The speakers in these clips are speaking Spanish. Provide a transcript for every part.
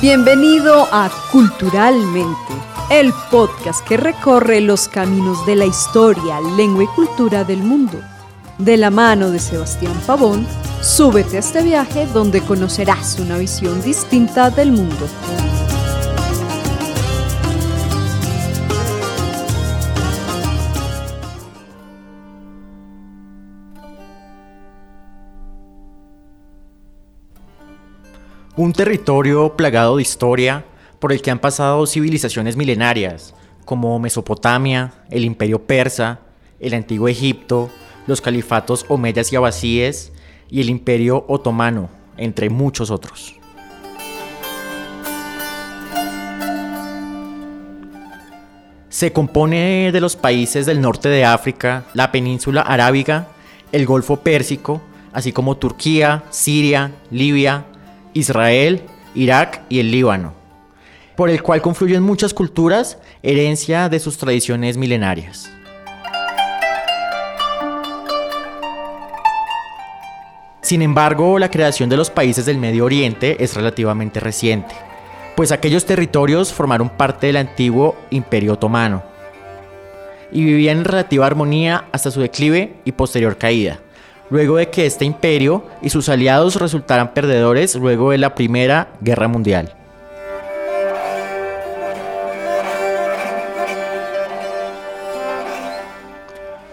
Bienvenido a Culturalmente, el podcast que recorre los caminos de la historia, lengua y cultura del mundo. De la mano de Sebastián Pavón, súbete a este viaje donde conocerás una visión distinta del mundo. Un territorio plagado de historia por el que han pasado civilizaciones milenarias, como Mesopotamia, el Imperio Persa, el Antiguo Egipto, los califatos omeyas y abasíes y el Imperio Otomano, entre muchos otros. Se compone de los países del norte de África, la península arábiga, el Golfo Pérsico, así como Turquía, Siria, Libia, Israel, Irak y el Líbano, por el cual confluyen muchas culturas, herencia de sus tradiciones milenarias. Sin embargo, la creación de los países del Medio Oriente es relativamente reciente, pues aquellos territorios formaron parte del antiguo Imperio Otomano y vivían en relativa armonía hasta su declive y posterior caída luego de que este imperio y sus aliados resultaran perdedores luego de la Primera Guerra Mundial.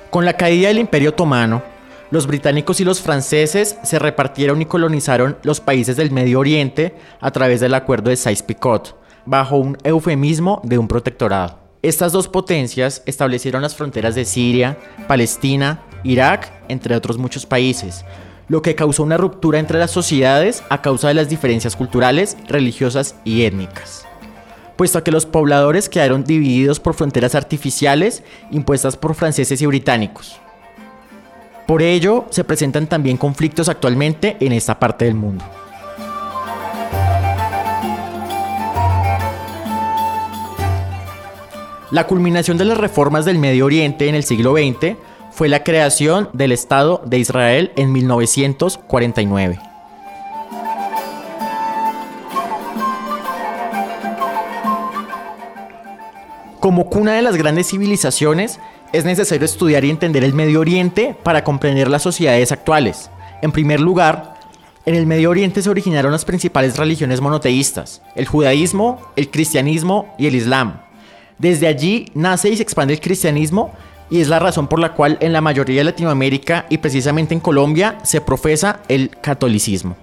Con la caída del Imperio Otomano, los británicos y los franceses se repartieron y colonizaron los países del Medio Oriente a través del acuerdo de Sykes-Picot, bajo un eufemismo de un protectorado. Estas dos potencias establecieron las fronteras de Siria, Palestina, Irak, entre otros muchos países, lo que causó una ruptura entre las sociedades a causa de las diferencias culturales, religiosas y étnicas. Puesto que los pobladores quedaron divididos por fronteras artificiales impuestas por franceses y británicos. Por ello, se presentan también conflictos actualmente en esta parte del mundo. La culminación de las reformas del Medio Oriente en el siglo XX fue la creación del Estado de Israel en 1949. Como cuna de las grandes civilizaciones, es necesario estudiar y entender el Medio Oriente para comprender las sociedades actuales. En primer lugar, en el Medio Oriente se originaron las principales religiones monoteístas, el judaísmo, el cristianismo y el islam. Desde allí nace y se expande el cristianismo y es la razón por la cual en la mayoría de Latinoamérica y precisamente en Colombia se profesa el catolicismo.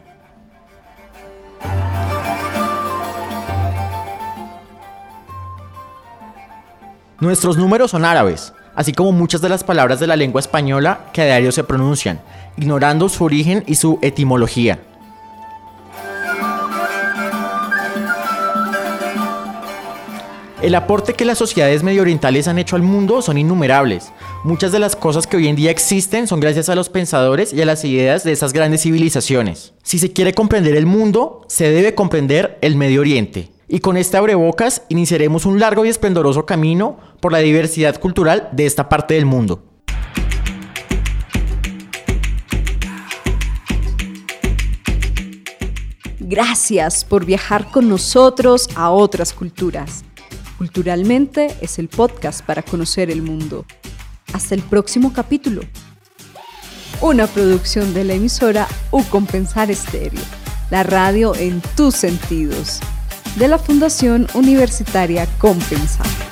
Nuestros números son árabes, así como muchas de las palabras de la lengua española que a diario se pronuncian, ignorando su origen y su etimología. El aporte que las sociedades medioorientales han hecho al mundo son innumerables. Muchas de las cosas que hoy en día existen son gracias a los pensadores y a las ideas de esas grandes civilizaciones. Si se quiere comprender el mundo, se debe comprender el Medio Oriente. Y con este abrebocas iniciaremos un largo y esplendoroso camino por la diversidad cultural de esta parte del mundo. Gracias por viajar con nosotros a otras culturas. Culturalmente es el podcast para conocer el mundo. Hasta el próximo capítulo. Una producción de la emisora U Compensar Estéreo, la radio en tus sentidos, de la Fundación Universitaria Compensar.